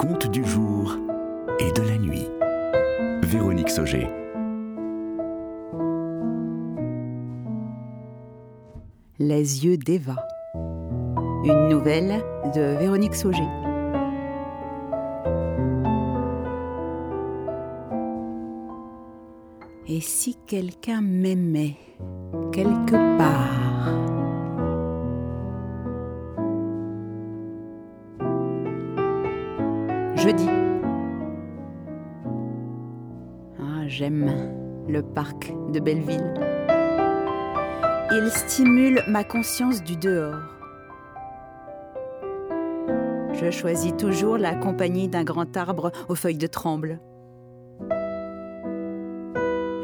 contes du jour et de la nuit. Véronique Sauger. Les yeux d'Eva. Une nouvelle de Véronique Sauger. Et si quelqu'un m'aimait quelque part Jeudi. Ah, j'aime le parc de Belleville. Il stimule ma conscience du dehors. Je choisis toujours la compagnie d'un grand arbre aux feuilles de tremble.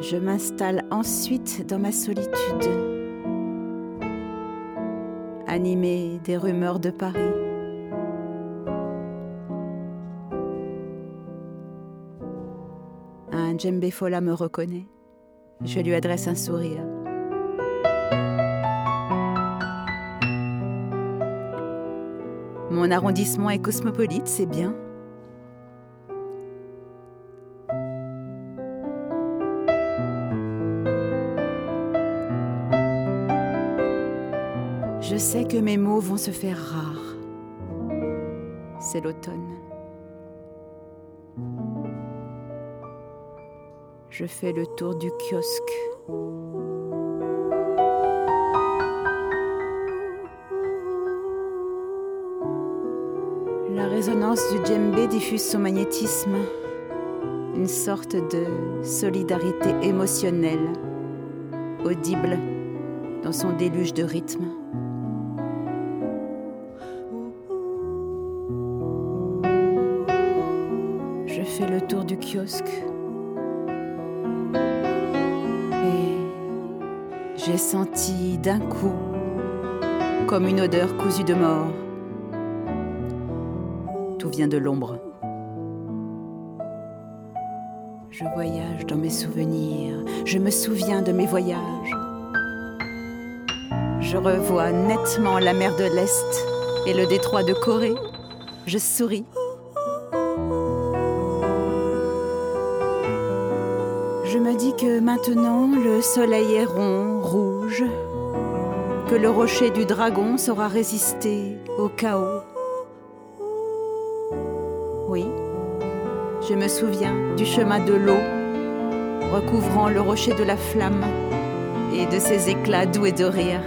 Je m'installe ensuite dans ma solitude, animée des rumeurs de Paris. Un djembé fola me reconnaît. Je lui adresse un sourire. Mon arrondissement est cosmopolite, c'est bien. Je sais que mes mots vont se faire rares. C'est l'automne. Je fais le tour du kiosque. La résonance du djembé diffuse son magnétisme, une sorte de solidarité émotionnelle, audible dans son déluge de rythme. Je fais le tour du kiosque j'ai senti d'un coup comme une odeur cousue de mort. Tout vient de l'ombre. Je voyage dans mes souvenirs, je me souviens de mes voyages. Je revois nettement la mer de l'Est et le détroit de Corée. Je souris. Je me dis que maintenant le soleil est rond, rouge, que le rocher du dragon saura résister au chaos. Oui, je me souviens du chemin de l'eau recouvrant le rocher de la flamme et de ses éclats doués de rire.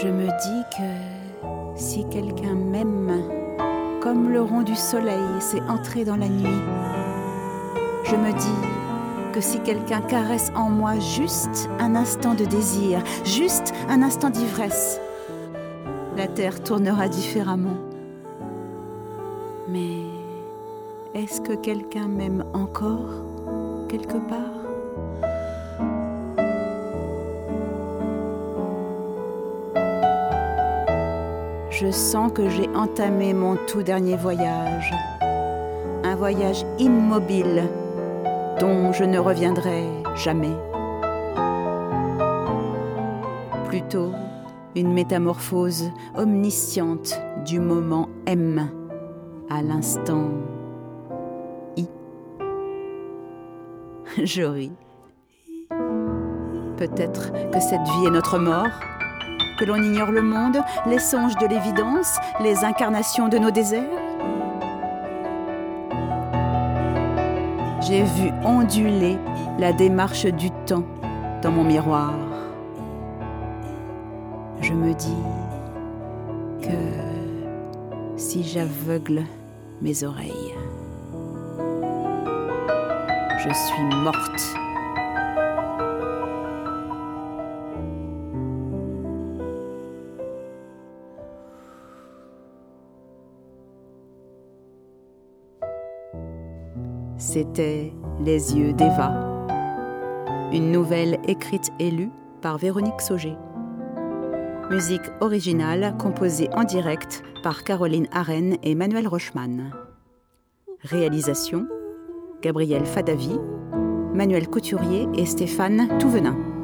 Je me dis quelqu'un m'aime, comme le rond du soleil s'est entré dans la nuit, je me dis que si quelqu'un caresse en moi juste un instant de désir, juste un instant d'ivresse, la terre tournera différemment. Mais est-ce que quelqu'un m'aime encore quelque part? Je sens que j'ai entamé mon tout dernier voyage, un voyage immobile dont je ne reviendrai jamais. Plutôt une métamorphose omnisciente du moment M à l'instant I. Ris. Peut-être que cette vie est notre mort, que l'on ignore le monde, les songes de l'évidence, les incarnations de nos déserts. J'ai vu onduler la démarche du temps dans mon miroir. Je me dis que si j'aveugle mes oreilles, je suis morte. C'était Les yeux d'Eva, une nouvelle écrite et lue par Véronique Sauger. Musique originale composée en direct par Caroline Arène et Manuel Rochman. Réalisation Gabriel Fadavi, Manuel Couturier et Stéphane Touvenin.